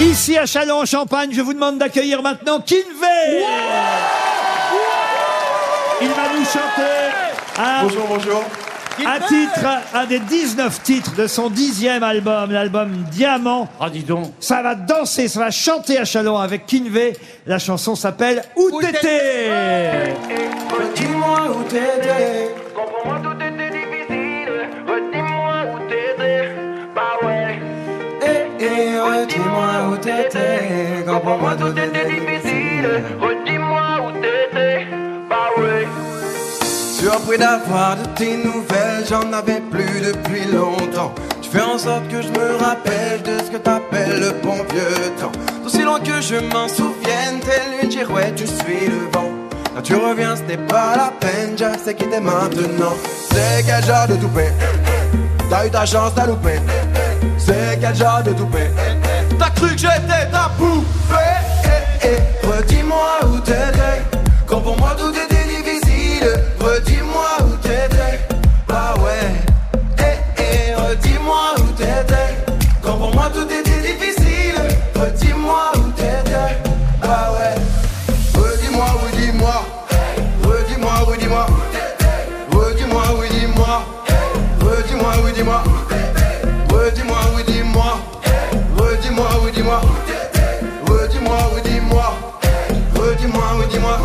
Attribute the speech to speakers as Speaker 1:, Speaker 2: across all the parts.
Speaker 1: Ici à Châlons-en-Champagne, je vous demande d'accueillir maintenant Kinvey. Il va nous chanter un,
Speaker 2: Bonjour, bonjour.
Speaker 1: un titre, un des 19 titres de son dixième album, l'album Diamant.
Speaker 3: Ah, dis donc.
Speaker 1: Ça va danser, ça va chanter à Chalon avec Kinvey. La chanson s'appelle Où t'étais?
Speaker 2: Dis-moi où t'étais.
Speaker 4: Quand
Speaker 2: Eh, redis-moi où t'étais. Quand pour moi
Speaker 4: Tout était difficile, redis-moi où t'étais. Bah ouais.
Speaker 2: Surpris d'avoir de tes nouvelles, j'en avais plus depuis longtemps. Tu fais en sorte que je me rappelle de ce que t'appelles le bon vieux temps. Aussi loin que je m'en souvienne, tel une girouette, tu suis le vent. Quand tu reviens, c'était pas la peine, je sais qui t'es maintenant. C'est quel genre de toupet? T'as eu ta chance, t'as loupé. De T'as cru que j'étais ta poupée? Redis-moi où t'étais. Quand pour moi tout était difficile Redis-moi où t'étais. Bah ouais. Eh, eh, redis-moi où t'étais. Quand pour moi tout était difficile Redis-moi où t'étais. Bah ouais. Redis-moi, redis-moi Redis-moi, redis-moi Redis-moi, redis-moi Redis-moi, redis-moi Redis-moi, Redis-moi, redis-moi Redis-moi, redis-moi Redis-moi,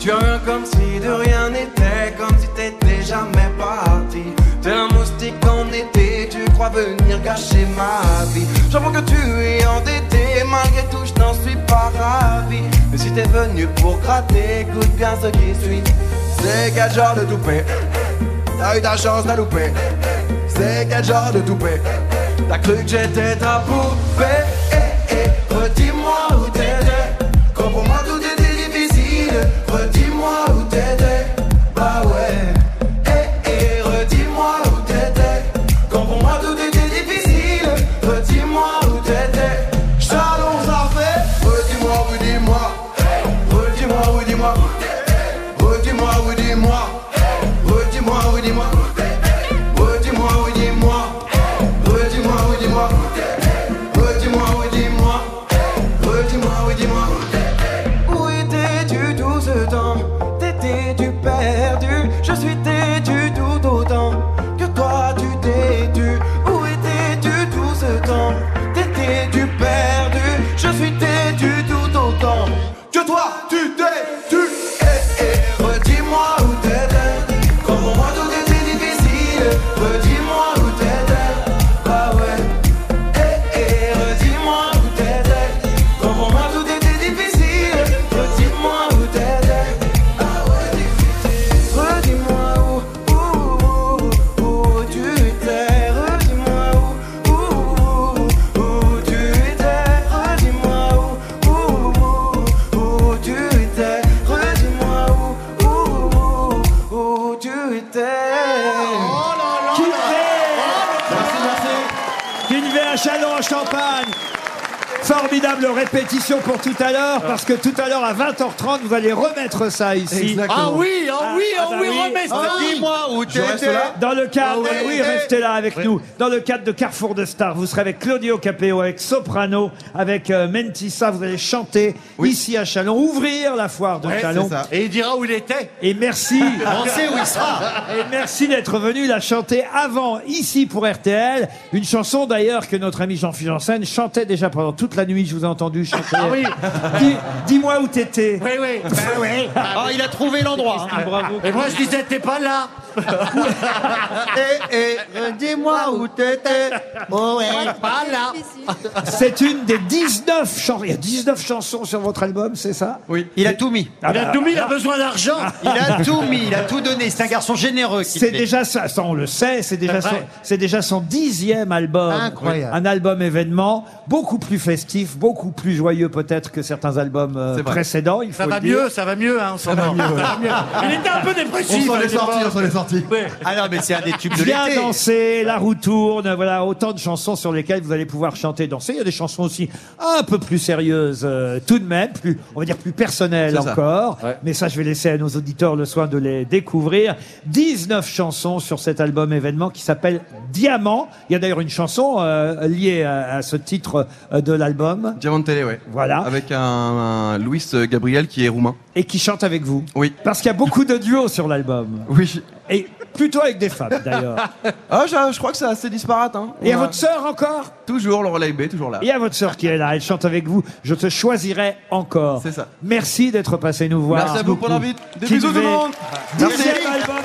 Speaker 2: Tu reviens comme si de rien n'était Comme si t'étais jamais parti. T'es un moustique en été Tu crois venir gâcher ma vie. J'avoue que tu es endetté Malgré tout je n'en suis pas ravi. Mais si t'es venu pour gratter Écoute bien ce qui suit. C'est quel genre de toupet? T'as eu ta chance, t'as loupé C'est quel genre de toupet? T'as cru que j'étais ta poupée Oh là là Qui
Speaker 1: t'aime Merci, merci. En champagne. Formidable répétition pour tout à l'heure, parce que tout à l'heure à 20h30, vous allez remettre ça ici.
Speaker 3: Ah oui, ah oui,
Speaker 1: Ah,
Speaker 3: ah
Speaker 1: bah
Speaker 3: oui, remets ça.
Speaker 1: Ah,
Speaker 3: Dis-moi où
Speaker 2: reste là
Speaker 1: Dans le cadre,
Speaker 3: Ah ouais.
Speaker 1: oui, restez là avec nous. Dans le cadre de Carrefour de Stars, vous serez avec Claudio Capéo, avec Soprano, avec euh, Mentissa. Vous allez chanter ici à Chalon, ouvrir la foire de
Speaker 3: Ouais,
Speaker 1: Chalon.
Speaker 3: Et il dira où il était.
Speaker 1: Et merci.
Speaker 3: On sait où il sera.
Speaker 1: Et merci d'être venu la chanter avant, ici pour RTL. Une chanson d'ailleurs que notre ami Jean-Philippe Janssen chantait déjà pendant toute la nuit. Je vous ai entendu chanter.
Speaker 3: Ah oui.
Speaker 1: Dis- Dis-moi où t'étais.
Speaker 3: Oui, oui. Ben oui.
Speaker 5: Ah, il a trouvé l'endroit. hein.
Speaker 1: Bravo.
Speaker 3: Et moi, je disais, t'es pas là.
Speaker 5: Eh, eh, dis-moi où t'étais. Oh, ouais.
Speaker 3: Pas là.
Speaker 1: C'est une des 19 chansons. Il y a 19 chansons sur votre album, c'est ça?
Speaker 5: Oui. Il a tout mis.
Speaker 1: Ah
Speaker 3: Il a
Speaker 1: bah,
Speaker 3: tout mis, il a besoin d'argent.
Speaker 5: Il a tout mis, il a tout donné. C'est un garçon généreux.
Speaker 1: C'est déjà ça, ça, on le sait, c'est déjà,
Speaker 3: C'est
Speaker 1: son,
Speaker 3: vrai.
Speaker 1: c'est déjà son dixième album.
Speaker 5: Incroyable.
Speaker 1: Un album événement, beaucoup plus festif, beaucoup plus joyeux peut-être que certains albums euh,
Speaker 2: C'est vrai.
Speaker 1: précédents. Il faut
Speaker 3: Ça va
Speaker 1: le dire.
Speaker 3: mieux, ça va mieux, hein, on s'en va mieux. Il était un peu dépressif.
Speaker 2: On s'en est sorti,
Speaker 3: l'époque.
Speaker 2: on s'en est sorti. Gentil.
Speaker 5: Ah non, mais c'est un des tubes de
Speaker 1: Viens
Speaker 5: l'été.
Speaker 1: danser, la roue tourne, voilà autant de chansons sur lesquelles vous allez pouvoir chanter, danser. Il y a des chansons aussi un peu plus sérieuses, euh, tout de même, plus, on va dire plus personnelles
Speaker 2: C'est ça.
Speaker 1: encore.
Speaker 6: Ouais.
Speaker 1: Mais ça, je vais laisser à nos auditeurs le soin de les découvrir. 19 chansons sur cet album événement qui s'appelle Diamant. Il y a d'ailleurs une chanson euh, liée à, à ce titre euh, de l'album.
Speaker 2: Diamant de télé, ouais.
Speaker 1: Voilà.
Speaker 2: Avec un, un Luis Gabriel qui est roumain.
Speaker 1: Et qui chante avec vous.
Speaker 2: Oui.
Speaker 1: Parce qu'il y a beaucoup de duos sur l'album.
Speaker 2: Oui.
Speaker 1: Et plutôt avec des femmes, d'ailleurs.
Speaker 2: Ah, je, je crois que c'est assez disparate. Hein.
Speaker 1: Et à
Speaker 2: a
Speaker 1: votre sœur encore?
Speaker 2: Toujours le relais B, toujours là.
Speaker 1: Et à votre sœur qui est là, elle chante avec vous. Je te choisirai encore.
Speaker 2: C'est ça.
Speaker 1: Merci d'être passé nous voir.
Speaker 2: Merci à vous pour l'invite. Des bisous tout le monde.
Speaker 1: Dixième album.